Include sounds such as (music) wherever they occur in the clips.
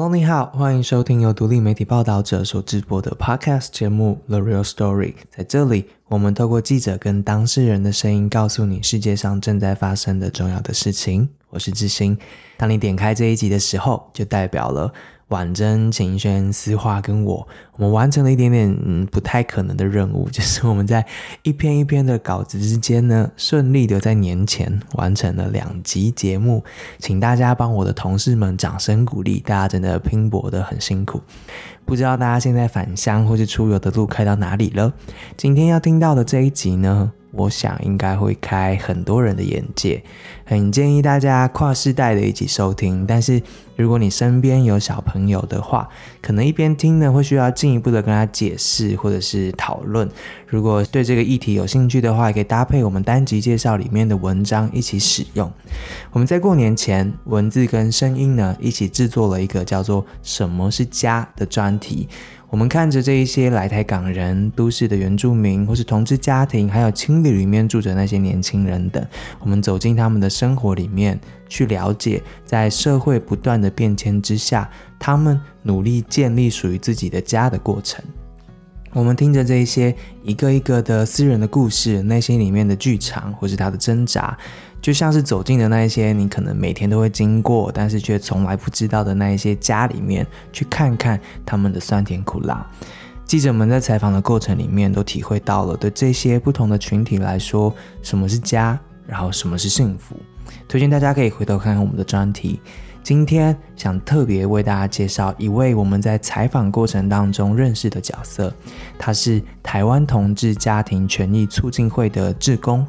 Hello，你好，欢迎收听由独立媒体报道者所直播的 Podcast 节目《The Real Story》。在这里，我们透过记者跟当事人的声音，告诉你世界上正在发生的重要的事情。我是志兴。当你点开这一集的时候，就代表了。婉珍、秦轩、思华跟我，我们完成了一点点嗯不太可能的任务，(laughs) 就是我们在一篇一篇的稿子之间呢，顺利的在年前完成了两集节目，请大家帮我的同事们掌声鼓励，大家真的拼搏的很辛苦。不知道大家现在返乡或是出游的路开到哪里了？今天要听到的这一集呢？我想应该会开很多人的眼界，很建议大家跨世代的一起收听。但是如果你身边有小朋友的话，可能一边听呢会需要进一步的跟他解释或者是讨论。如果对这个议题有兴趣的话，也可以搭配我们单集介绍里面的文章一起使用。我们在过年前，文字跟声音呢一起制作了一个叫做“什么是家”的专题。我们看着这一些来台港人、都市的原住民，或是同志家庭，还有青旅里面住着那些年轻人等，我们走进他们的生活里面，去了解在社会不断的变迁之下，他们努力建立属于自己的家的过程。我们听着这一些一个一个的私人的故事，内心里面的剧场，或是他的挣扎。就像是走进的那一些你可能每天都会经过，但是却从来不知道的那一些家里面，去看看他们的酸甜苦辣。记者们在采访的过程里面都体会到了，对这些不同的群体来说，什么是家，然后什么是幸福。推荐大家可以回头看看我们的专题。今天想特别为大家介绍一位我们在采访过程当中认识的角色，他是台湾同志家庭权益促进会的志工。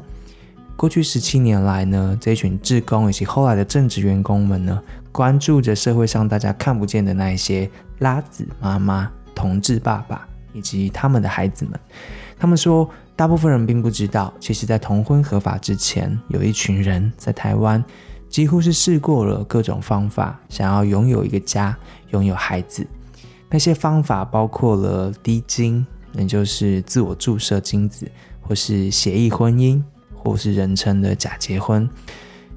过去十七年来呢，这群志工以及后来的正职员工们呢，关注着社会上大家看不见的那一些拉子妈妈、同志爸爸以及他们的孩子们。他们说，大部分人并不知道，其实，在同婚合法之前，有一群人在台湾，几乎是试过了各种方法，想要拥有一个家，拥有孩子。那些方法包括了滴精，也就是自我注射精子，或是协议婚姻。或是人称的假结婚，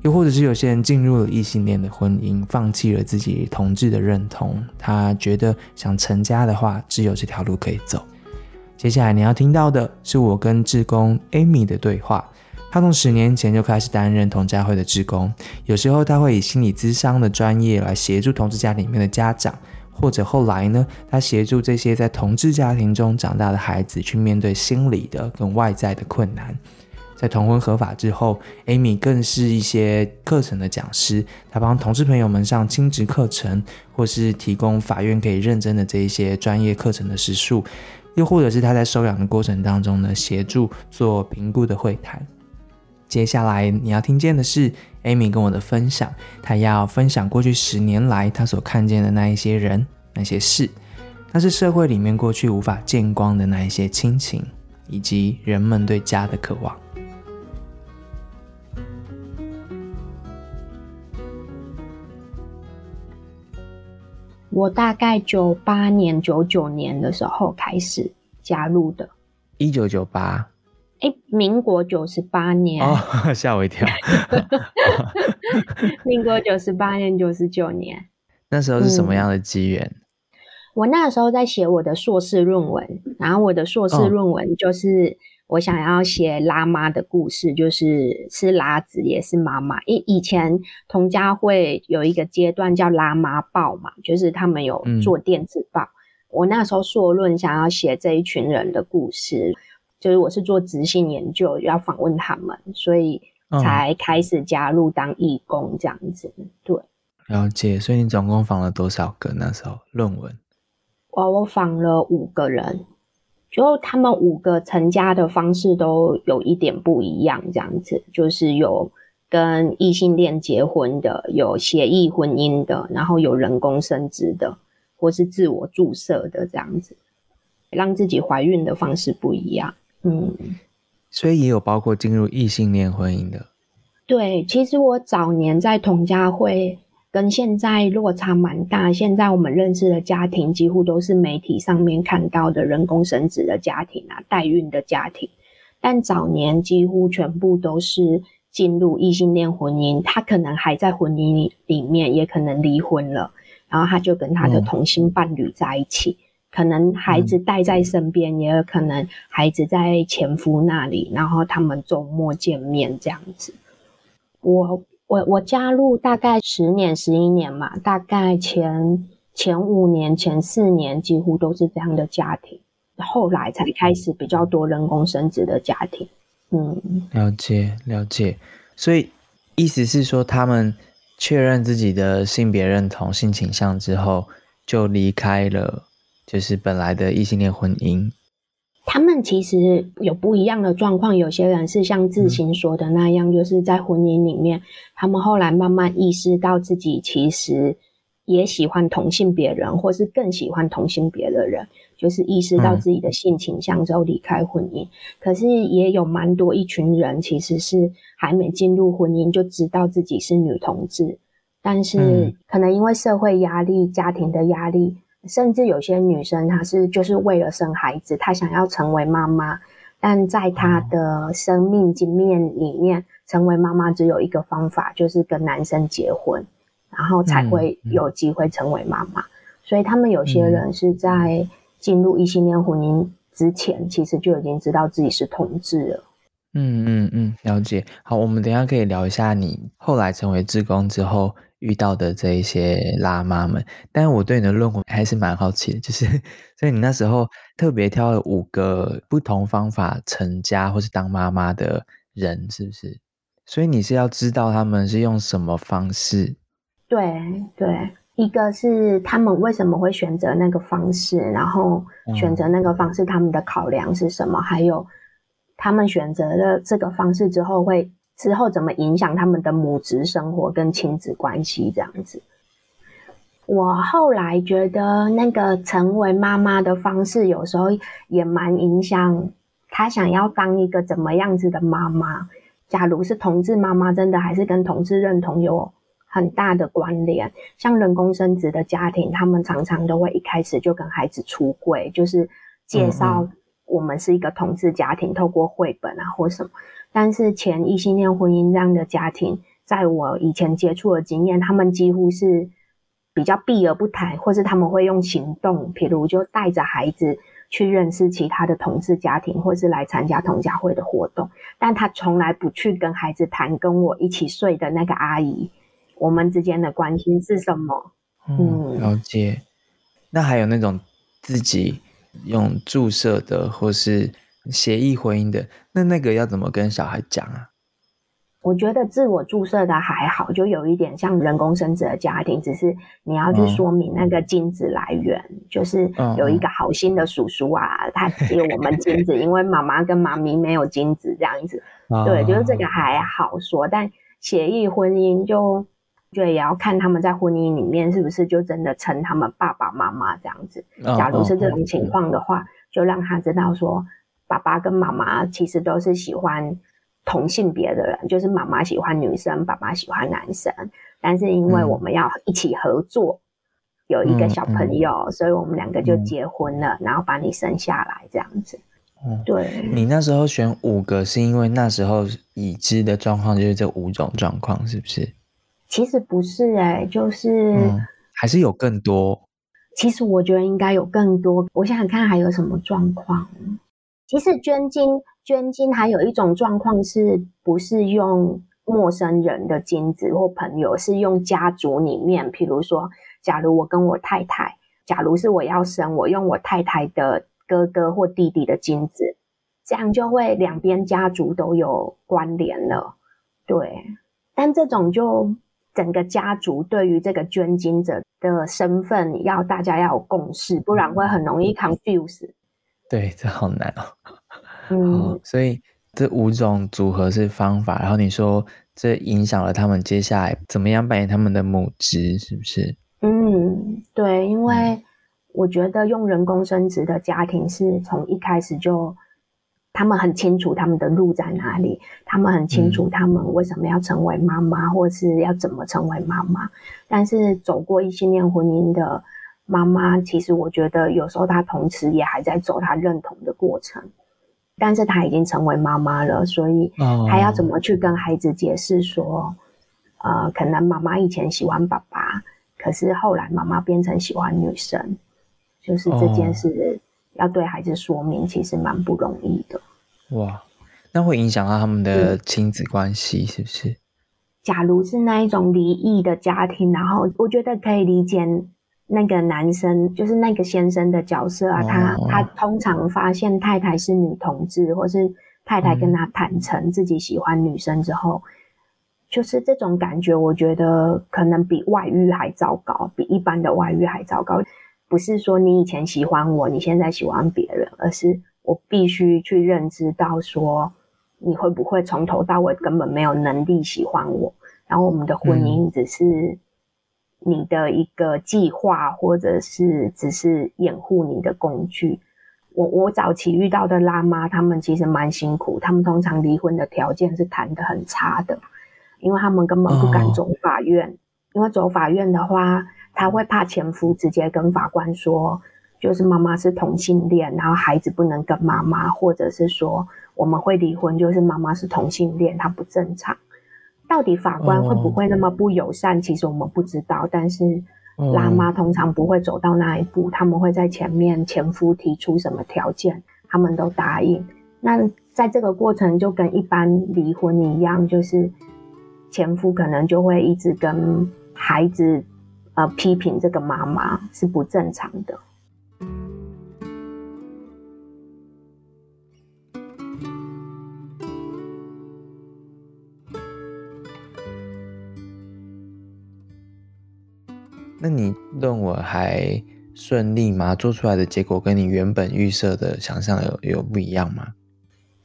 又或者是有些人进入了异性恋的婚姻，放弃了自己同志的认同，他觉得想成家的话，只有这条路可以走。接下来你要听到的是我跟志工 Amy 的对话。他从十年前就开始担任同家会的职工，有时候他会以心理咨商的专业来协助同志家里面的家长，或者后来呢，他协助这些在同志家庭中长大的孩子去面对心理的跟外在的困难。在同婚合法之后，Amy 更是一些课程的讲师，他帮同事朋友们上亲职课程，或是提供法院可以认真的这一些专业课程的时数，又或者是他在收养的过程当中呢，协助做评估的会谈。接下来你要听见的是 Amy 跟我的分享，她要分享过去十年来她所看见的那一些人、那些事，那是社会里面过去无法见光的那一些亲情，以及人们对家的渴望。我大概九八年、九九年的时候开始加入的。一九九八，哎，民国九十八年哦，吓我一跳。民国九十八年、(laughs) (laughs) 九十九年，那时候是什么样的机缘？我那时候在写我的硕士论文，然后我的硕士论文就是。我想要写拉妈的故事，就是是拉子也是妈妈。以以前童家会有一个阶段叫拉妈报嘛，就是他们有做电子报。我那时候硕论想要写这一群人的故事，就是我是做执行研究，要访问他们，所以才开始加入当义工这样子。对，了解。所以你总共访了多少个那时候论文？我我访了五个人。就他们五个成家的方式都有一点不一样，这样子就是有跟异性恋结婚的，有协议婚姻的，然后有人工生殖的，或是自我注射的这样子，让自己怀孕的方式不一样。嗯，所以也有包括进入异性恋婚姻的。对，其实我早年在同家会。跟现在落差蛮大。现在我们认识的家庭几乎都是媒体上面看到的人工生殖的家庭啊，代孕的家庭。但早年几乎全部都是进入异性恋婚姻，他可能还在婚姻里面，也可能离婚了，然后他就跟他的同性伴侣在一起，可能孩子带在身边，也有可能孩子在前夫那里，然后他们周末见面这样子。我我我加入大概十年十一年嘛，大概前前五年前四年几乎都是这样的家庭，后来才开始比较多人工生殖的家庭。嗯，了解了解，所以意思是说他们。确认自己的性别认同、性倾向之后，就离开了，就是本来的异性恋婚姻。他们其实有不一样的状况，有些人是像志行说的那样，就是在婚姻里面，他们后来慢慢意识到自己其实也喜欢同性别人，或是更喜欢同性别的人，就是意识到自己的性倾向之后离开婚姻。可是也有蛮多一群人，其实是。还没进入婚姻就知道自己是女同志，但是可能因为社会压力、家庭的压力，甚至有些女生她是就是为了生孩子，她想要成为妈妈，但在她的生命经验里面，成为妈妈只有一个方法，就是跟男生结婚，然后才会有机会成为妈妈。所以他们有些人是在进入异性恋婚姻之前，其实就已经知道自己是同志了。嗯嗯嗯，了解。好，我们等下可以聊一下你后来成为志工之后遇到的这一些辣妈们。但是我对你的论文还是蛮好奇的，就是所以你那时候特别挑了五个不同方法成家或是当妈妈的人，是不是？所以你是要知道他们是用什么方式？对对，一个是他们为什么会选择那个方式，然后选择那个方式，他们的考量是什么？还有。他们选择了这个方式之后，会之后怎么影响他们的母职生活跟亲子关系？这样子，我后来觉得那个成为妈妈的方式，有时候也蛮影响他想要当一个怎么样子的妈妈。假如是同志妈妈，真的还是跟同志认同有很大的关联。像人工生殖的家庭，他们常常都会一开始就跟孩子出柜，就是介绍。我们是一个同志家庭，透过绘本啊或什么，但是前异性恋婚姻这样的家庭，在我以前接触的经验，他们几乎是比较避而不谈，或是他们会用行动，譬如就带着孩子去认识其他的同事家庭，或是来参加同家会的活动，但他从来不去跟孩子谈跟我一起睡的那个阿姨，我们之间的关系是什么？嗯，了解。那还有那种自己。用注射的或是协议婚姻的，那那个要怎么跟小孩讲啊？我觉得自我注射的还好，就有一点像人工生殖的家庭，只是你要去说明那个精子来源，就是有一个好心的叔叔啊，他给我们精子，(laughs) 因为妈妈跟妈咪没有精子这样子。对，就是这个还好说，但协议婚姻就。就也要看他们在婚姻里面是不是就真的称他们爸爸妈妈这样子。假如是这种情况的话，就让他知道说，爸爸跟妈妈其实都是喜欢同性别的人，就是妈妈喜欢女生，爸爸喜欢男生。但是因为我们要一起合作，有一个小朋友，所以我们两个就结婚了，然后把你生下来这样子。对。你那时候选五个，是因为那时候已知的状况就是这五种状况，是不是？其实不是哎，就是还是有更多。其实我觉得应该有更多。我想想看还有什么状况。其实捐精，捐精还有一种状况是不是用陌生人的精子或朋友，是用家族里面。譬如说，假如我跟我太太，假如是我要生，我用我太太的哥哥或弟弟的精子，这样就会两边家族都有关联了。对，但这种就。整个家族对于这个捐精者的身份，要大家要有共识，不然会很容易 confuse。对，这好难哦。(laughs) 嗯，所以这五种组合是方法，然后你说这影响了他们接下来怎么样扮演他们的母职，是不是？嗯，对，因为我觉得用人工生殖的家庭是从一开始就。他们很清楚他们的路在哪里，他们很清楚他们为什么要成为妈妈，或是要怎么成为妈妈。但是走过异性恋婚姻的妈妈，其实我觉得有时候她同时也还在走她认同的过程，但是她已经成为妈妈了，所以她要怎么去跟孩子解释说，呃，可能妈妈以前喜欢爸爸。可是后来妈妈变成喜欢女生，就是这件事要对孩子说明，其实蛮不容易的。哇，那会影响到他们的亲子关系，是不是？假如是那一种离异的家庭，然后我觉得可以理解那个男生，就是那个先生的角色啊，他他通常发现太太是女同志，或是太太跟他坦诚自己喜欢女生之后。就是这种感觉，我觉得可能比外遇还糟糕，比一般的外遇还糟糕。不是说你以前喜欢我，你现在喜欢别人，而是我必须去认知到说，你会不会从头到尾根本没有能力喜欢我，然后我们的婚姻只是你的一个计划，或者是只是掩护你的工具。我我早期遇到的辣妈，他们其实蛮辛苦，他们通常离婚的条件是谈的很差的。因为他们根本不敢走法院，因为走法院的话，他会怕前夫直接跟法官说，就是妈妈是同性恋，然后孩子不能跟妈妈，或者是说我们会离婚，就是妈妈是同性恋，她不正常。到底法官会不会那么不友善？其实我们不知道，但是拉妈通常不会走到那一步，他们会在前面前夫提出什么条件，他们都答应。那在这个过程就跟一般离婚一样，就是。前夫可能就会一直跟孩子，呃，批评这个妈妈是不正常的。那你论文还顺利吗？做出来的结果跟你原本预设的想象有有不一样吗？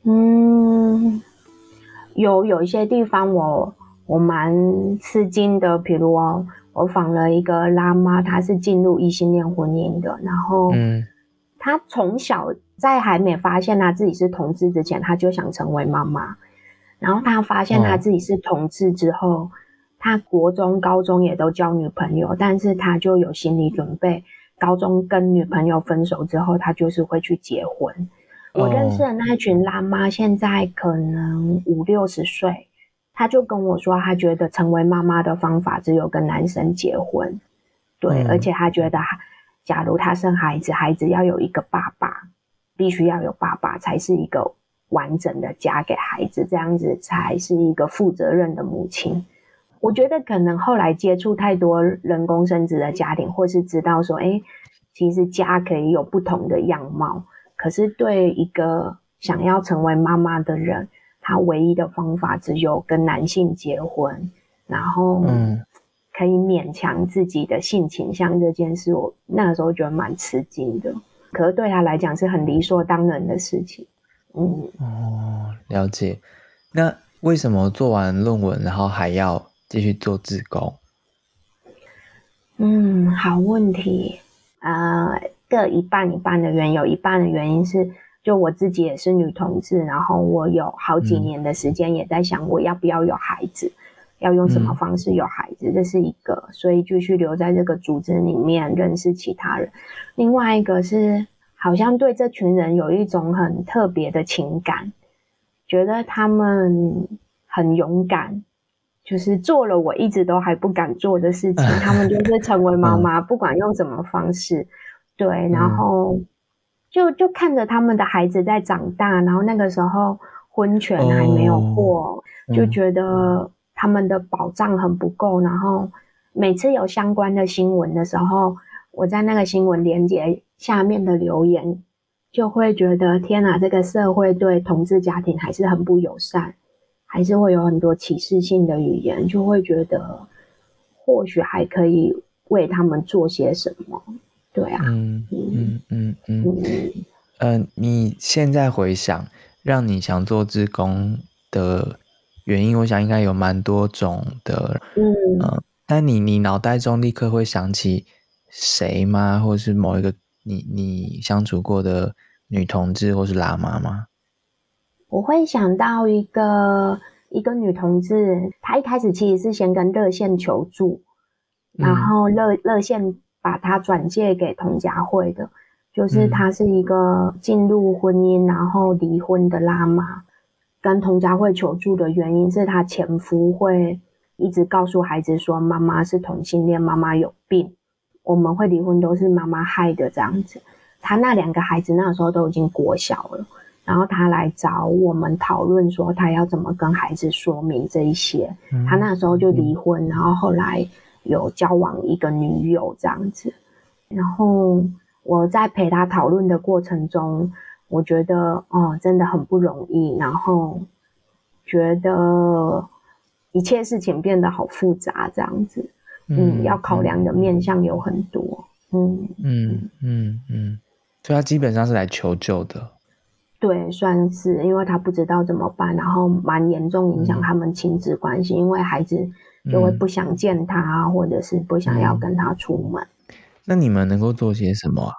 嗯，有有一些地方我。我蛮吃惊的，比如哦，我访了一个拉妈，她是进入异性恋婚姻的，然后，嗯，她从小在还没发现她自己是同志之前，她就想成为妈妈，然后她发现她自己是同志之后，她国中、高中也都交女朋友，但是他就有心理准备，高中跟女朋友分手之后，他就是会去结婚。我认识的那一群辣妈，现在可能五六十岁。他就跟我说，他觉得成为妈妈的方法只有跟男生结婚，对，而且他觉得，假如他生孩子，孩子要有一个爸爸，必须要有爸爸才是一个完整的家给孩子，这样子才是一个负责任的母亲。我觉得可能后来接触太多人工生殖的家庭，或是知道说，哎，其实家可以有不同的样貌，可是对一个想要成为妈妈的人。他唯一的方法只有跟男性结婚，然后嗯，可以勉强自己的性倾向这件事，我那个时候觉得蛮吃惊的。可是对他来讲是很理所当然的事情。嗯哦，了解。那为什么做完论文，然后还要继续做自工？嗯，好问题。呃，各一半一半的原因，有一半的原因是。就我自己也是女同志，然后我有好几年的时间也在想我要不要有孩子，要用什么方式有孩子，这是一个，所以继续留在这个组织里面认识其他人。另外一个是好像对这群人有一种很特别的情感，觉得他们很勇敢，就是做了我一直都还不敢做的事情，他们就是成为妈妈，不管用什么方式，对，然后。就就看着他们的孩子在长大，然后那个时候婚权还没有过，就觉得他们的保障很不够。然后每次有相关的新闻的时候，我在那个新闻连接下面的留言，就会觉得天哪，这个社会对同志家庭还是很不友善，还是会有很多歧视性的语言，就会觉得或许还可以为他们做些什么。对啊，嗯嗯嗯嗯嗯，你现在回想，让你想做志工的原因，我想应该有蛮多种的，嗯嗯。但你你脑袋中立刻会想起谁吗？或者是某一个你你相处过的女同志，或是喇嘛吗？我会想到一个一个女同志，她一开始其实是先跟热线求助，然后热热线。把她转借给童家慧的，就是她是一个进入婚姻然后离婚的拉妈，跟童家慧求助的原因是她前夫会一直告诉孩子说妈妈是同性恋，妈妈有病，我们会离婚都是妈妈害的这样子。她那两个孩子那时候都已经国小了，然后他来找我们讨论说他要怎么跟孩子说明这一些。他那时候就离婚，然后后来有交往一个女友这样子。然后我在陪他讨论的过程中，我觉得哦真的很不容易，然后觉得一切事情变得好复杂这样子。嗯，要考量的面向有很多。嗯嗯嗯嗯。所以他基本上是来求救的，对，算是，因为他不知道怎么办，然后蛮严重影响他们亲子关系，因为孩子就会不想见他，或者是不想要跟他出门。那你们能够做些什么啊？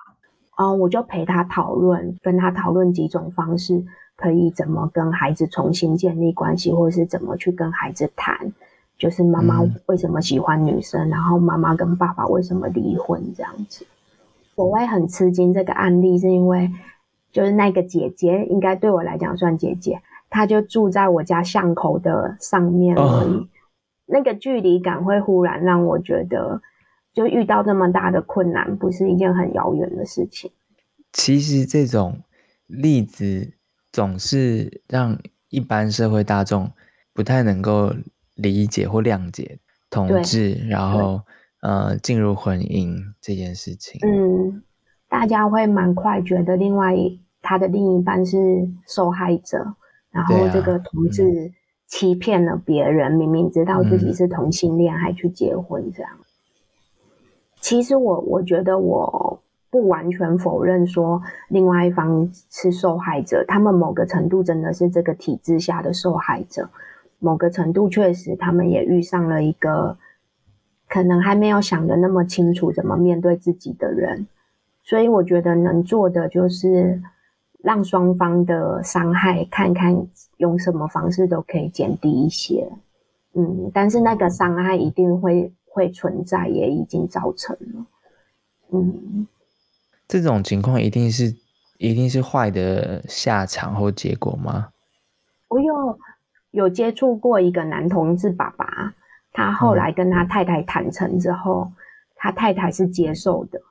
哦，我就陪他讨论，跟他讨论几种方式，可以怎么跟孩子重新建立关系，或者是怎么去跟孩子谈，就是妈妈为什么喜欢女生，然后妈妈跟爸爸为什么离婚这样子。我会很吃惊这个案例，是因为就是那个姐姐，应该对我来讲算姐姐，她就住在我家巷口的上面而已。那个距离感会忽然让我觉得，就遇到这么大的困难，不是一件很遥远的事情。其实这种例子总是让一般社会大众不太能够理解或谅解同志，然后。呃，进入婚姻这件事情，嗯，大家会蛮快觉得另外他的另一半是受害者，然后这个同志欺骗了别人，明明知道自己是同性恋还去结婚这样。其实我我觉得我不完全否认说另外一方是受害者，他们某个程度真的是这个体制下的受害者，某个程度确实他们也遇上了一个。可能还没有想的那么清楚怎么面对自己的人，所以我觉得能做的就是让双方的伤害看看用什么方式都可以减低一些。嗯，但是那个伤害一定会会存在，也已经造成了。嗯，这种情况一定是一定是坏的下场或结果吗？我有有接触过一个男同志爸爸。他后来跟他太太坦诚之后，他太太是接受的。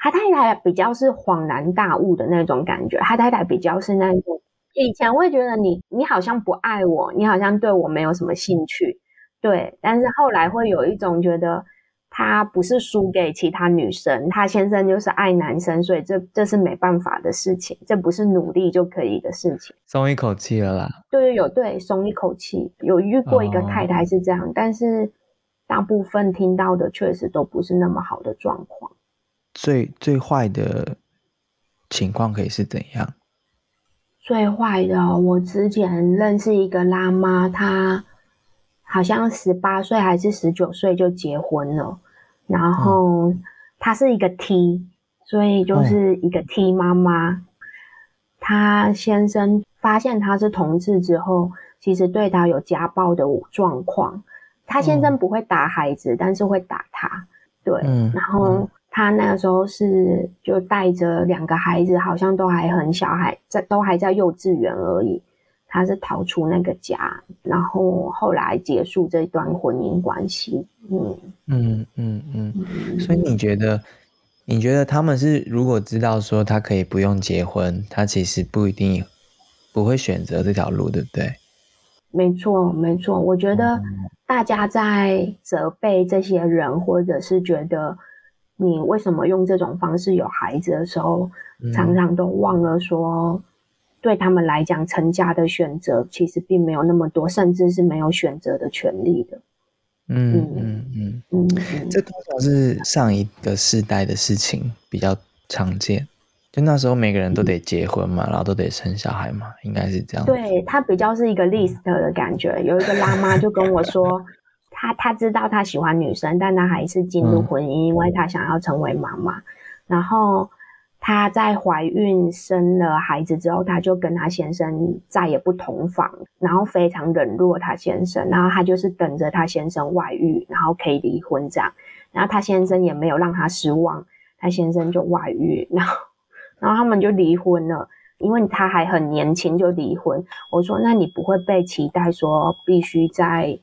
他太太比较是恍然大悟的那种感觉，他太太比较是那种以前会觉得你你好像不爱我，你好像对我没有什么兴趣，对，但是后来会有一种觉得。他不是输给其他女生，他先生就是爱男生，所以这这是没办法的事情，这不是努力就可以的事情。松一口气了啦。对，有对松一口气，有遇过一个太太是这样，但是大部分听到的确实都不是那么好的状况。最最坏的情况可以是怎样？最坏的，我之前认识一个辣妈，她。好像十八岁还是十九岁就结婚了，然后她是一个 T，所以就是一个 T 妈妈。她先生发现她是同志之后，其实对她有家暴的状况。她先生不会打孩子，但是会打她。对，然后她那个时候是就带着两个孩子，好像都还很小，还在都还在幼稚园而已。他是逃出那个家，然后后来结束这段婚姻关系。嗯嗯嗯嗯。所以你觉得，你觉得他们是如果知道说他可以不用结婚，他其实不一定不会选择这条路，对不对？没错，没错。我觉得大家在责备这些人，或者是觉得你为什么用这种方式有孩子的时候，常常都忘了说。对他们来讲，成家的选择其实并没有那么多，甚至是没有选择的权利的。嗯嗯嗯嗯，这多少是上一个世代的事情比较常见，就那时候每个人都得结婚嘛，然后都得生小孩嘛，应该是这样。对他比较是一个 list 的感觉。有一个辣妈就跟我说，(laughs) 她她知道他喜欢女生，但他还是进入婚姻，因为他想要成为妈妈，然后。她在怀孕生了孩子之后，她就跟她先生再也不同房，然后非常冷落她先生，然后她就是等着她先生外遇，然后可以离婚这样。然后她先生也没有让她失望，她先生就外遇，然后然后他们就离婚了，因为他还很年轻就离婚。我说，那你不会被期待说必须在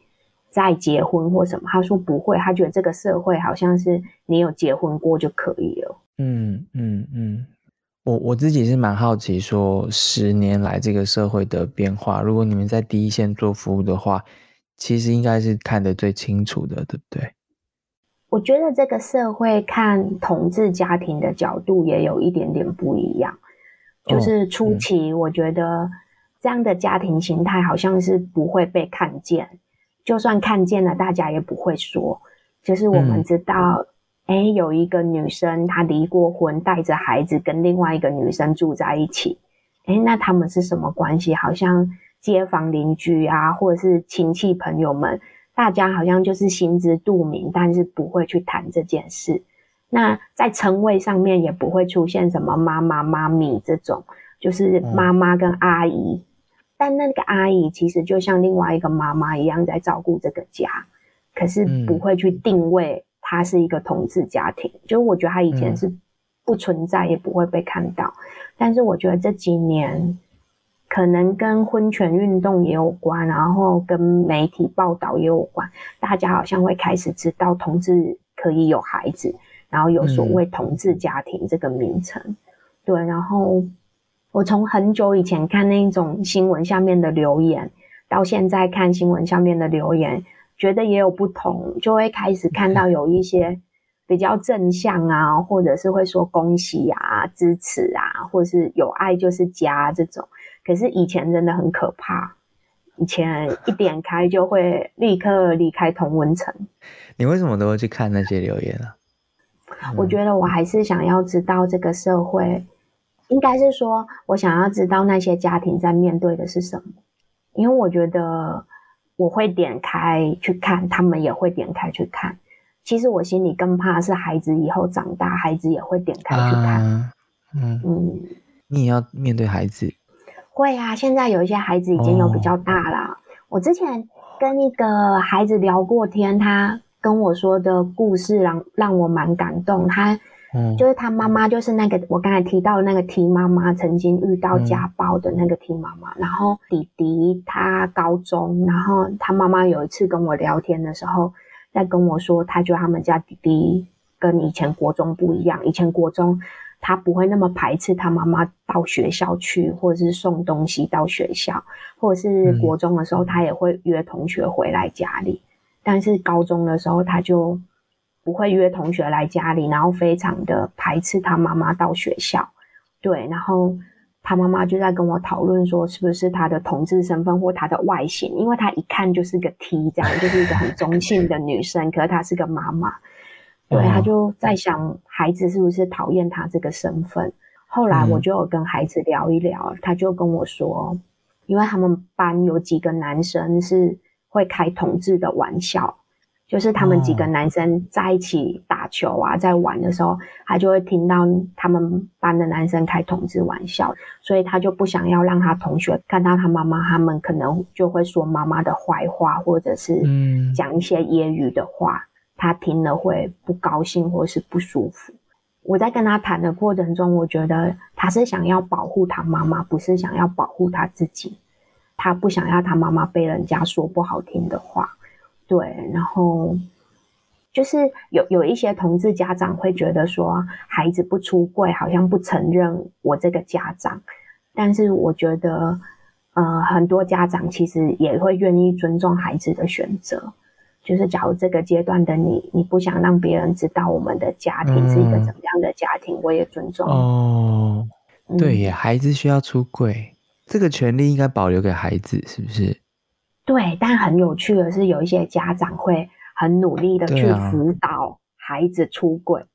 再结婚或什么？他说不会，他觉得这个社会好像是你有结婚过就可以了。嗯嗯嗯，我我自己是蛮好奇，说十年来这个社会的变化，如果你们在第一线做服务的话，其实应该是看得最清楚的，对不对？我觉得这个社会看同志家庭的角度也有一点点不一样，就是初期我觉得这样的家庭形态好像是不会被看见。就算看见了，大家也不会说。就是我们知道，哎，有一个女生她离过婚，带着孩子跟另外一个女生住在一起。哎，那他们是什么关系？好像街坊邻居啊，或者是亲戚朋友们，大家好像就是心知肚明，但是不会去谈这件事。那在称谓上面也不会出现什么妈妈、妈咪这种，就是妈妈跟阿姨。但那个阿姨其实就像另外一个妈妈一样，在照顾这个家，可是不会去定位她是一个同志家庭。就我觉得她以前是不存在，也不会被看到。但是我觉得这几年可能跟婚权运动也有关，然后跟媒体报道也有关，大家好像会开始知道同志可以有孩子，然后有所谓同志家庭这个名称。对，然后。我从很久以前看那种新闻下面的留言，到现在看新闻下面的留言，觉得也有不同，就会开始看到有一些比较正向啊，或者是会说恭喜啊、支持啊，或者是有爱就是家这种。可是以前真的很可怕，以前一点开就会立刻离开同温层。你为什么都会去看那些留言啊？我觉得我还是想要知道这个社会。应该是说，我想要知道那些家庭在面对的是什么，因为我觉得我会点开去看，他们也会点开去看。其实我心里更怕是孩子以后长大，孩子也会点开去看。嗯嗯，你也要面对孩子？会啊，现在有一些孩子已经有比较大了。我之前跟一个孩子聊过天，他跟我说的故事让让我蛮感动。他。就是他妈妈，就是那个我刚才提到的那个 T 妈妈，曾经遇到家暴的那个 T 妈妈。然后弟弟他高中，然后他妈妈有一次跟我聊天的时候，在跟我说，他觉得他们家弟弟跟以前国中不一样。以前国中他不会那么排斥他妈妈到学校去，或者是送东西到学校，或者是国中的时候他也会约同学回来家里。但是高中的时候他就。不会约同学来家里，然后非常的排斥他妈妈到学校。对，然后他妈妈就在跟我讨论说，是不是他的同志身份或他的外形，因为他一看就是个 T，这样就是一个很中性的女生，(laughs) 可是她是个妈妈。对，他就在想孩子是不是讨厌他这个身份。后来我就有跟孩子聊一聊，他就跟我说，因为他们班有几个男生是会开同志的玩笑。就是他们几个男生在一起打球啊，在玩的时候，他就会听到他们班的男生开同志玩笑，所以他就不想要让他同学看到他妈妈，他们可能就会说妈妈的坏话，或者是讲一些揶揄的话，他听了会不高兴或是不舒服。我在跟他谈的过程中，我觉得他是想要保护他妈妈，不是想要保护他自己，他不想要他妈妈被人家说不好听的话。对，然后就是有有一些同志家长会觉得说，孩子不出柜好像不承认我这个家长，但是我觉得，呃，很多家长其实也会愿意尊重孩子的选择。就是假如这个阶段的你，你不想让别人知道我们的家庭是一个怎么样的家庭，我也尊重。哦，对耶，孩子需要出柜，这个权利应该保留给孩子，是不是？对，但很有趣的是，有一些家长会很努力的去辅导孩子出轨，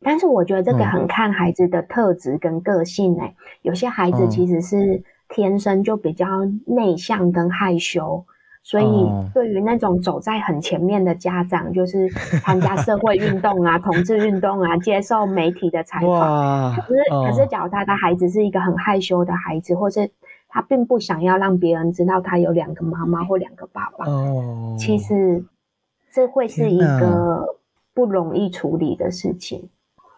但是我觉得这个很看孩子的特质跟个性诶。有些孩子其实是天生就比较内向跟害羞，所以对于那种走在很前面的家长，就是参加社会运动啊、(laughs) 同志运动啊、接受媒体的采访，可是可是，假如他的孩子是一个很害羞的孩子，或是。他并不想要让别人知道他有两个妈妈或两个爸爸。哦，其实这会是一个不容易处理的事情，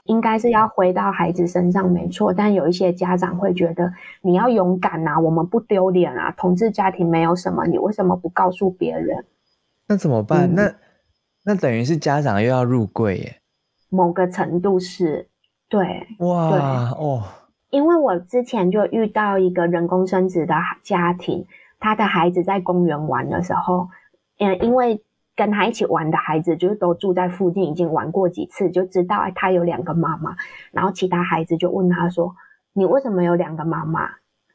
应该是要回到孩子身上，没错。但有一些家长会觉得你要勇敢啊，我们不丢脸啊，同志家庭没有什么，你为什么不告诉别人？那怎么办？嗯那那等于是家长又要入柜耶！某个程度是对，哇哦，因为我之前就遇到一个人工生殖的家庭，他的孩子在公园玩的时候，嗯，因为跟他一起玩的孩子就是都住在附近，已经玩过几次，就知道哎他有两个妈妈。然后其他孩子就问他说：“你为什么有两个妈妈？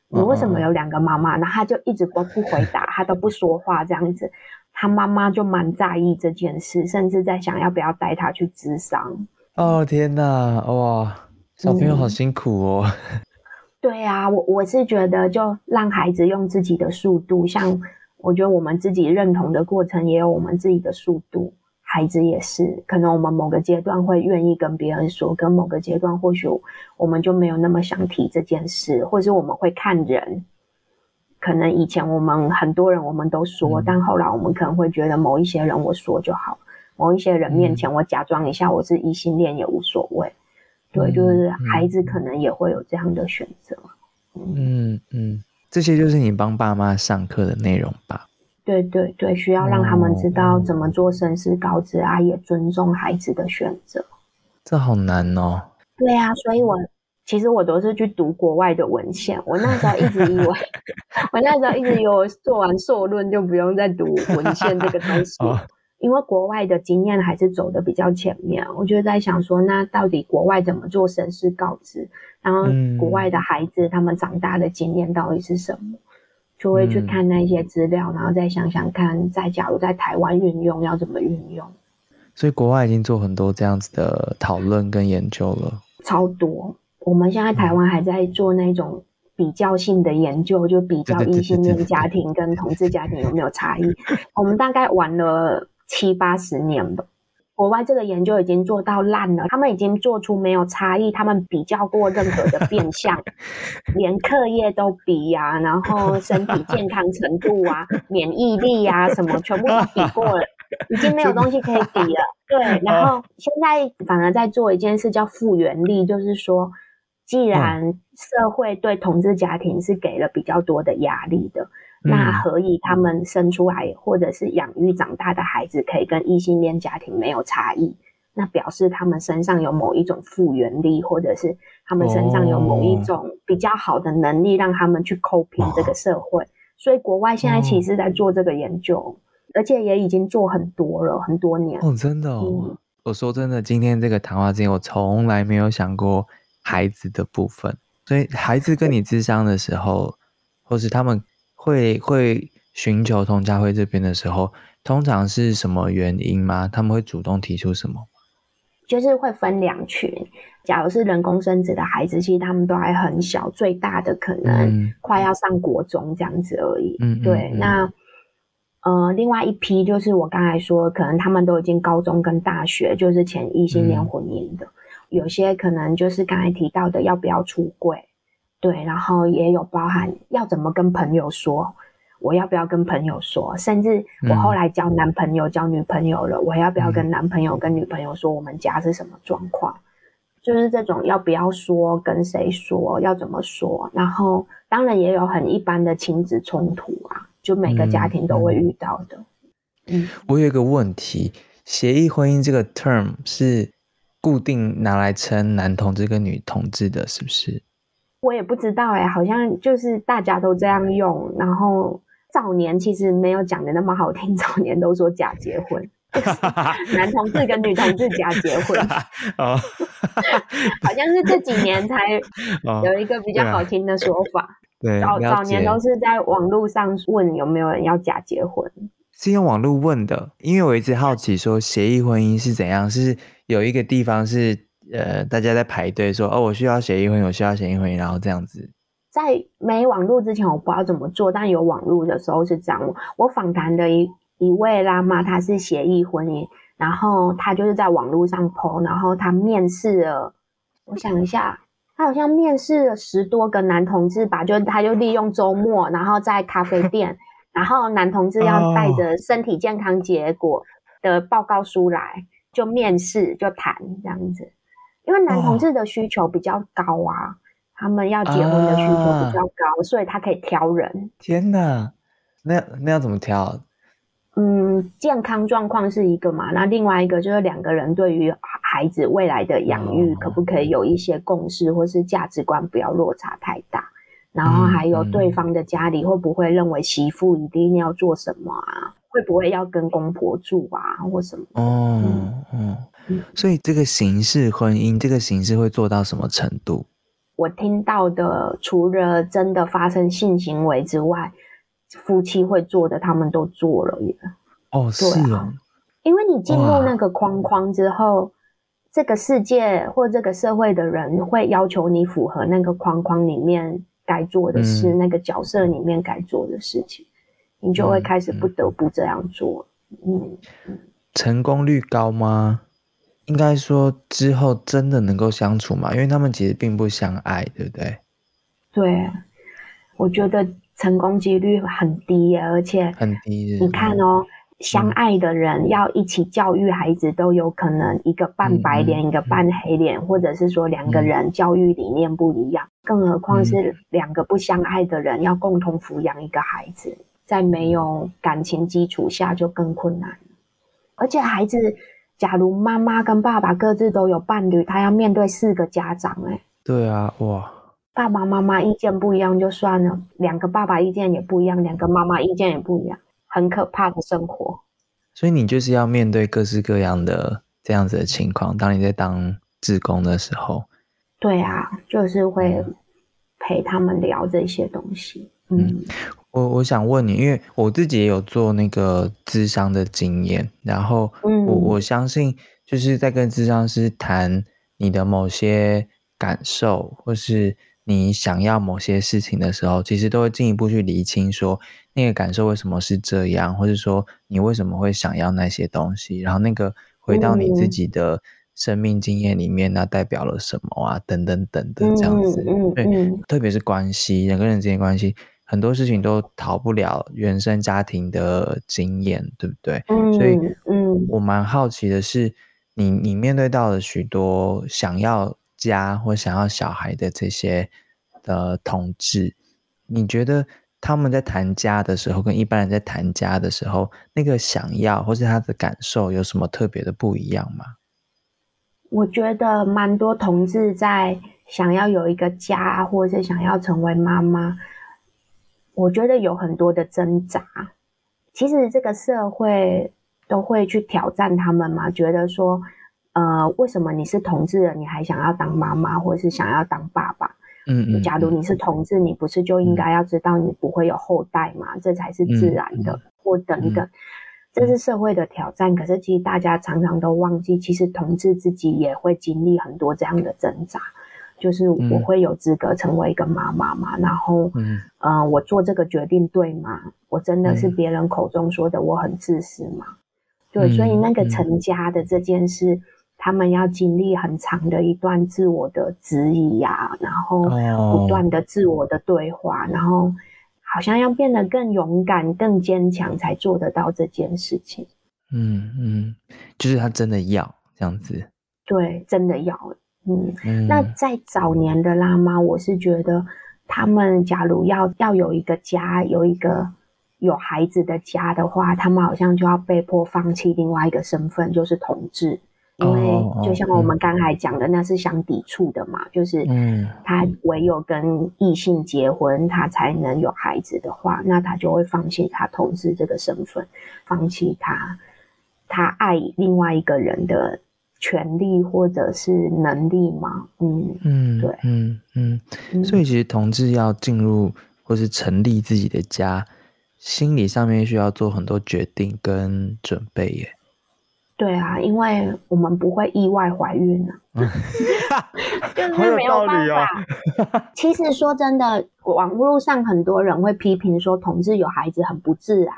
你为什么有两个妈妈？”然后他就一直都不回答，他都不说话这样子。他妈妈就蛮在意这件事，甚至在想要不要带他去智商。哦天哪，哇，小朋友好辛苦哦。(laughs) 对啊，我我是觉得就让孩子用自己的速度，像我觉得我们自己认同的过程也有我们自己的速度，孩子也是。可能我们某个阶段会愿意跟别人说，跟某个阶段或许我们就没有那么想提这件事，或是我们会看人。可能以前我们很多人我们都说，嗯但后来我们可能会觉得某一些人我说就好，某一些人面前我假装一下我是异性恋也无所谓。对，嗯就是嗯孩子可能也会有这样的选择。嗯嗯，这些就是你帮爸妈上课的内容吧？对对对，需要让他们知道哦怎么做绅士告知啊，也尊重孩子的选择。这好难哦。对啊，所以我其实我都是去读国外的文献。我那时候一直以为，(laughs) 我那时候一直以为我做完硕论就不用再读文献这个东西，哦因为国外的经验还是走的比较前面。我就在想说，那到底国外怎么做神事告知？然后嗯国外的孩子他们长大的经验到底是什么？就会去嗯看那些资料，然后再想想看，再假如在台湾运用要怎么运用，所以国外已经做很多这样子的讨论跟研究了。超多。我们现在台湾还在做那种比较性的研究，就比较异性恋家庭跟同志家庭有没有差异。我们大概玩了七八十年了。国外这个研究已经做到烂了，他们已经做出没有差异，他们比较过任何的变相，(laughs) 连课业都比呀、然后身体健康程度啊、(laughs) 免疫力啊什么，全部都比过了，已经没有东西可以比了。对，然后现在反而在做一件事叫复原力，就是说，既然社会对同志家庭是给了比较多的压力的，那嗯何以他们生出来或者是养育长大的孩子可以跟异性恋家庭没有差异？那表示他们身上有某一种复原力，或者是他们身上有某一种比较好的能力，让他们去 coping 这个社会。所以国外现在其实在做这个研究，而且也已经做很多了，很多年。哦，真的哦。嗯我说真的，今天这个谈话之前，我从来没有想过孩子的部分。所以孩子跟你智商的时候，或是他们会会寻求同家会这边的时候，通常是什么原因吗？他们会主动提出什么？就是会分两群。假如是人工生殖的孩子，其实他们都还很小，最大的可能嗯快要上国中这样子而已。嗯，嗯对，嗯那呃，另外一批就是我刚才说，可能他们都已经高中跟大学，就是前异性恋嗯婚姻的，有些可能就是刚才提到的要不要出柜，对，然后也有包含要怎么跟朋友说。我要不要跟朋友说？甚至我嗯后来交男朋友、交女朋友了，我要不要跟男朋友、跟女朋友说我们家是什么状况？就是这种要不要说，跟谁说，要怎么说，然后当然也有很一般的亲子冲突啊，就每个家庭都会遇到的。嗯，我有一个问题，协议婚姻这个 term 是固定拿来称男同志跟女同志的，是不是？我也不知道哎、好像就是大家都这样用，然后早年其实没有讲的那么好听，(laughs) 早年都说假结婚，(laughs) 男同志跟女同志假结婚，(laughs) 哦好像是这几年才哦，有一个比较好听的说法。对，早早年都是在网络上问有没有人要假结婚，是用网络问的，因为我一直好奇说协议婚姻是怎样，是有一个地方是呃大家在排队说哦我需要协议婚姻，我需要协议婚姻，然后这样子。在没网络之前，我不知道怎么做，但有网络的时候是这样。我我访谈的一一位拉妈，她是协议婚姻，然后她就是在网络上 PO，然后她面试了，我想一下，她好像面试了十多个男同志吧，就她就利用周末，然后在咖啡店，然后男同志要带着身体健康结果的报告书来，就面试就谈这样子，因为男同志的需求比较高啊。他们要结婚的需求比较高，所以他可以挑人。天哪，那那要怎么挑？嗯，健康状况是一个嘛，那另外一个就是两个人对于孩子未来的养育可不可以有一些共识，或是价值观不要落差太大。然后还有对方的家里会不会认为媳妇一定要做什么啊？会不会要跟公婆住啊，或什么？哦，嗯，所以这个形式婚姻，这个形式会做到什么程度？我听到的，除了真的发生性行为之外。夫妻会做的，他们都做了耶。哦，是啊，因为你进入那个框框之后，这个世界或这个社会的人会要求你符合那个框框里面该做的事，那个角色里面该做的事情，你就会开始不得不这样做。嗯，成功率高吗？应该说之后真的能够相处嘛？因为他们其实并不相爱，对不对？对，我觉得。成功几率很低，而且很低。你看哦，相爱的人要一起教育孩子，都有可能一个半白脸，一个半黑脸，或者是说两个人教育理念不一样。更何况是两个不相爱的人要共同抚养一个孩子，在没有感情基础下就更困难。而且孩子，假如妈妈跟爸爸各自都有伴侣，他要面对四个家长，哎，对啊，哇。爸爸妈妈意见不一样就算了，两个爸爸意见也不一样，两个妈妈意见也不一样，很可怕的生活。所以你就是要面对各式各样的这样子的情况。当你在当志工的时候，对啊，就是会陪他们聊这些东西。嗯，我我想问你，因为我自己也有做那个智商的经验，然后我我相信就是在跟智商师谈你的某些感受，或是。你想要某些事情的时候，其实都会进一步去厘清，说那个感受为什么是这样，或者说你为什么会想要那些东西，然后那个回到你自己的生命经验里面，那代表了什么啊？等等等等这样子。对，特别是关系，人跟人之间关系，很多事情都逃不了原生家庭的经验，对不对？所以，嗯，我蛮好奇的是，你你面对到了许多想要。家或想要小孩的这些的同志，你觉得他们在谈家的时候，跟一般人在谈家的时候，那个想要或是他的感受有什么特别的不一样吗？我觉得蛮多同志在想要有一个家，或者是想要成为妈妈，我觉得有很多的挣扎。其实这个社会都会去挑战他们嘛，觉得说。呃，为什么你是同志了，你还想要当妈妈，或者是想要当爸爸？嗯嗯。假如你是同志，你不是就应该要知道你不会有后代嘛？这才是自然的，或等等，这是社会的挑战。可是其实大家常常都忘记，其实同志自己也会经历很多这样的挣扎。就是我会有资格成为一个妈妈嘛？然后，嗯，我做这个决定对吗？我真的是别人口中说的我很自私吗？对，所以那个成家的这件事。他们要经历很长的一段自我的质疑呀，然后不断的自我的对话，然后好像要变得更勇敢、更坚强，才做得到这件事情。嗯嗯，就是他真的要这样子。对，真的要。嗯，那在早年的辣妈，我是觉得他们假如要要有一个家，有一个有孩子的家的话，他们好像就要被迫放弃另外一个身份，就是同志。因为就像我们刚才讲的，那是相抵触的嘛，就是他唯有跟异性结婚，他才能有孩子的话，那他就会放弃他同志这个身份，放弃他他爱另外一个人的权利或者是能力嘛？嗯嗯，对，嗯嗯，所以其实同志要进入或是成立自己的家，心理上面需要做很多决定跟准备耶。对啊，因为我们不会意外怀孕啊，(laughs) 就是没有办法。其实说真的，网络上很多人会批评说同志有孩子很不自然，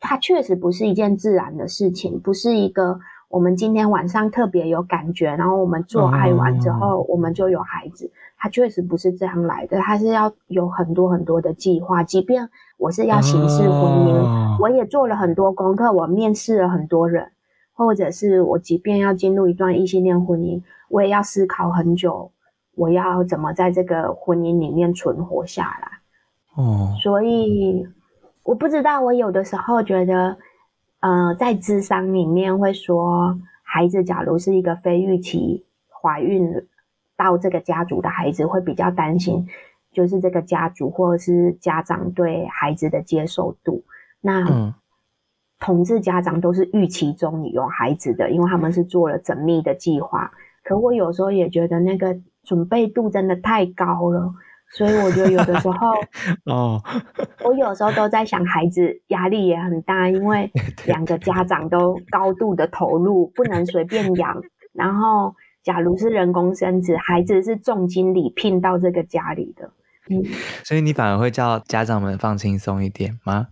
它确实不是一件自然的事情，不是一个我们今天晚上特别有感觉，然后我们做爱完之后我们就有孩子，他确实不是这样来的，他是要有很多很多的计划。即便我是要形式婚姻，我也做了很多功课，我面试了很多人。或者是我即便要进入一段异性恋婚姻，我也要思考很久，我要怎么在这个婚姻里面存活下来。哦，所以我不知道，我有的时候觉得呃，在智商里面会说，孩子假如是一个非预期怀孕到这个家族的孩子，会比较担心，就是这个家族或者是家长对孩子的接受度。那统治家长都是预期中有孩子的，因为他们是做了缜密的计划。可我有时候也觉得那个准备度真的太高了，所以我觉得有的时候，(laughs) 哦，我有时候都在想，孩子压力也很大，因为 (laughs) 两个家长都高度的投入，不能随便养。然后，假如是人工生殖，孩子是重金礼聘到这个家里的，嗯，(laughs) 所以你反而会叫家长们放轻松一点吗？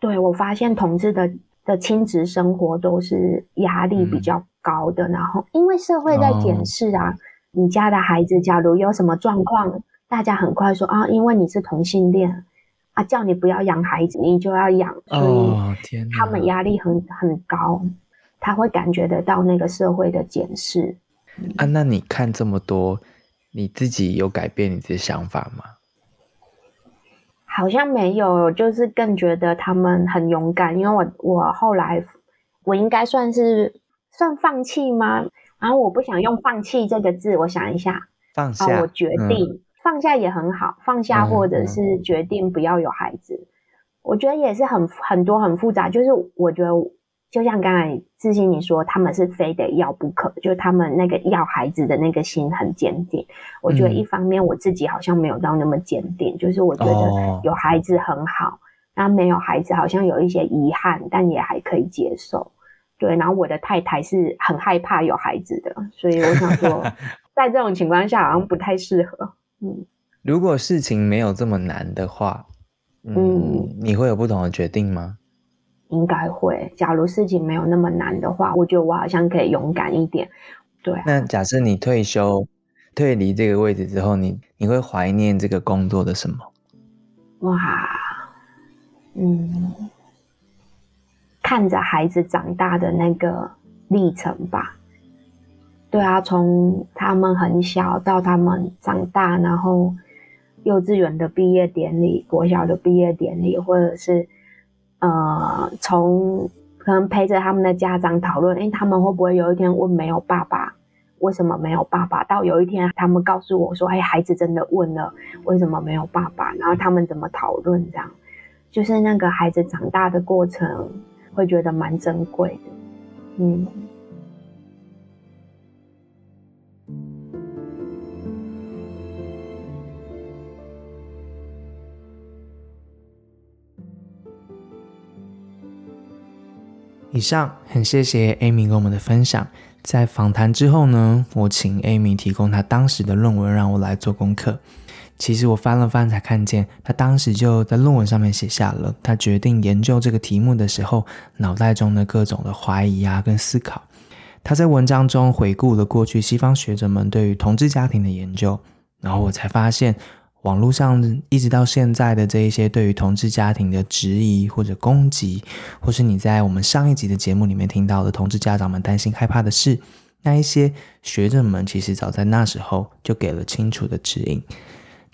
对，我发现同志的的亲子生活都是压力比较高的，然后因为社会在检视啊，你家的孩子假如有什么状况，大家很快说啊，因为你是同性恋啊，叫你不要养孩子，你就要养，所以他们压力很很高，他会感觉得到那个社会的检视。啊，那你看这么多，你自己有改变你的想法吗？好像没有，就是更觉得他们很勇敢。因为我我后来我应该算是算放弃吗？然后我不想用放弃这个字，我想一下，放下，我决定放下也很好，放下或者是决定不要有孩子，我觉得也是很很多很复杂。就是我觉得。就像刚才志兴你说，他们是非得要不可，就是他们那个要孩子的那个心很坚定。我觉得一方面我自己好像没有到那么坚定，就是我觉得有孩子很好，然后没有孩子好像有一些遗憾，但也还可以接受。对，然后我的太太是很害怕有孩子的，所以我想说，(laughs) 在这种情况下好像不太适合。嗯，如果事情没有这么难的话，嗯，你会有不同的决定吗？应该会。假如事情没有那么难的话，我觉得我好像可以勇敢一点。对。那假设你退休、退离这个位置之后，你你会怀念这个工作的什么？哇，嗯，看着孩子长大的那个历程吧。对啊，从他们很小到他们长大，然后幼稚园的毕业典礼、国小的毕业典礼，或者是。呃，从可能陪着他们的家长讨论，哎，他们会不会有一天问没有爸爸？为什么没有爸爸？到有一天他们告诉我说，哎，孩子真的问了，为什么没有爸爸？然后他们怎么讨论？这样，就是那个孩子长大的过程，会觉得蛮珍贵的，嗯。以上很谢谢 Amy 跟我们的分享。在访谈之后呢，我请 Amy 提供她当时的论文让我来做功课。其实我翻了翻才看见，她当时就在论文上面写下了她决定研究这个题目的时候脑袋中的各种的怀疑啊跟思考。她在文章中回顾了过去西方学者们对于同志家庭的研究，然后我才发现。网络上一直到现在的这一些对于同志家庭的质疑或者攻击，或是你在我们上一集的节目里面听到的同志家长们担心害怕的事，那一些学者们其实早在那时候就给了清楚的指引。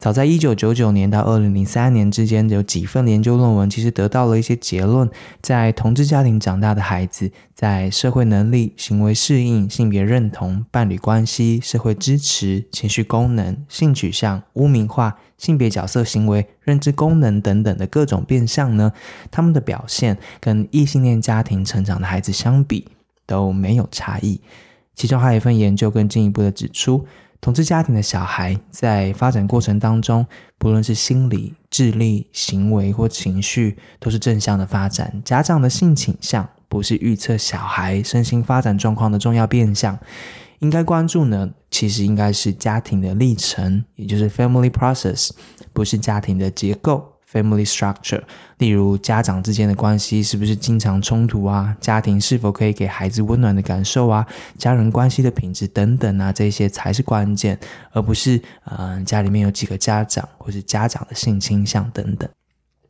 早在一九九九年到二零零三年之间，有几份研究论文，其实得到了一些结论：在同志家庭长大的孩子，在社会能力、行为适应、性别认同、伴侣关系、社会支持、情绪功能、性取向、污名化、性别角色行为、认知功能等等的各种变相呢，他们的表现跟异性恋家庭成长的孩子相比都没有差异。其中还有一份研究更进一步的指出。同治家庭的小孩在发展过程当中，不论是心理、智力、行为或情绪，都是正向的发展。家长的性倾向不是预测小孩身心发展状况的重要变相，应该关注呢，其实应该是家庭的历程，也就是 family process，不是家庭的结构。Family structure，例如家长之间的关系是不是经常冲突啊？家庭是否可以给孩子温暖的感受啊？家人关系的品质等等啊，这些才是关键，而不是嗯家里面有几个家长或是家长的性倾向等等。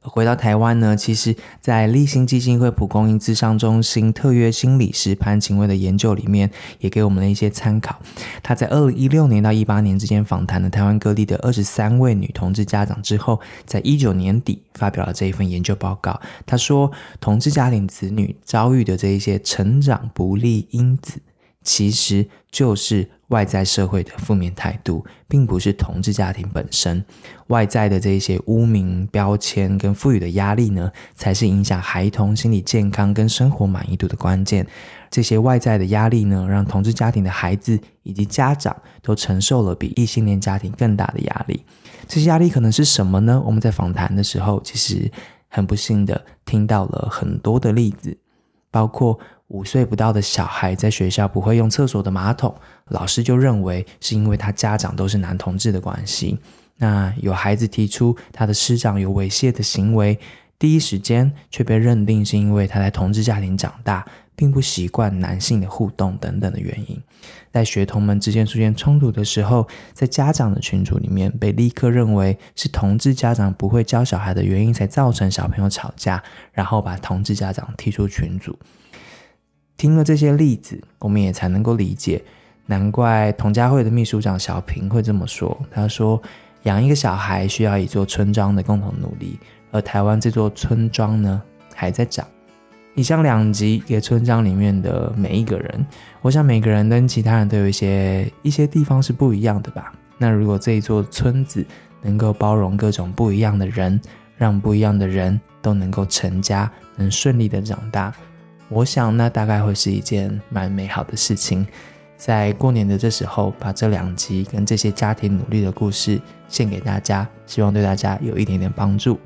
回到台湾呢，其实，在立新基金会蒲公英智商中心特约心理师潘晴薇的研究里面，也给我们了一些参考。他在二零一六年到一八年之间访谈了台湾各地的二十三位女同志家长之后，在一九年底发表了这一份研究报告。他说，同志家庭子女遭遇的这一些成长不利因子，其实就是外在社会的负面态度，并不是同志家庭本身。外在的这一些污名标签跟赋予的压力呢，才是影响孩童心理健康跟生活满意度的关键。这些外在的压力呢，让同志家庭的孩子以及家长都承受了比异性恋家庭更大的压力。这些压力可能是什么呢？我们在访谈的时候，其实很不幸的听到了很多的例子，包括五岁不到的小孩在学校不会用厕所的马桶，老师就认为是因为他家长都是男同志的关系。那有孩子提出他的师长有猥亵的行为，第一时间却被认定是因为他在同志家庭长大，并不习惯男性的互动等等的原因。在学童们之间出现冲突的时候，在家长的群组里面被立刻认为是同志家长不会教小孩的原因，才造成小朋友吵架，然后把同志家长踢出群组。听了这些例子，我们也才能够理解，难怪童家慧的秘书长小平会这么说。他说。养一个小孩需要一座村庄的共同努力，而台湾这座村庄呢还在长。以上两集给村庄里面的每一个人，我想每个人跟其他人都有一些一些地方是不一样的吧。那如果这一座村子能够包容各种不一样的人，让不一样的人都能够成家，能顺利的长大，我想那大概会是一件蛮美好的事情。在过年的这时候，把这两集跟这些家庭努力的故事献给大家，希望对大家有一点点帮助。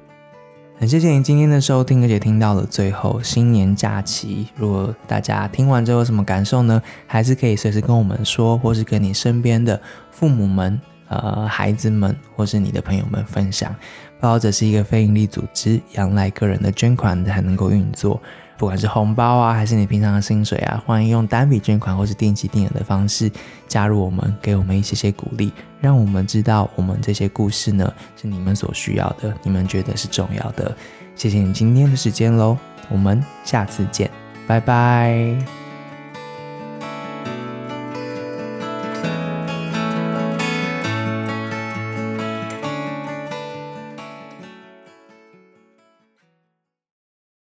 很谢谢你今天的收听，而且听到了最后。新年假期，如果大家听完之后有什么感受呢？还是可以随时跟我们说，或是跟你身边的父母们、呃孩子们，或是你的朋友们分享。抱者是一个非营利组织，仰赖个人的捐款才能够运作。不管是红包啊，还是你平常的薪水啊，欢迎用单笔捐款或是定期定额的方式加入我们，给我们一些些鼓励，让我们知道我们这些故事呢是你们所需要的，你们觉得是重要的。谢谢你今天的时间喽，我们下次见，拜拜。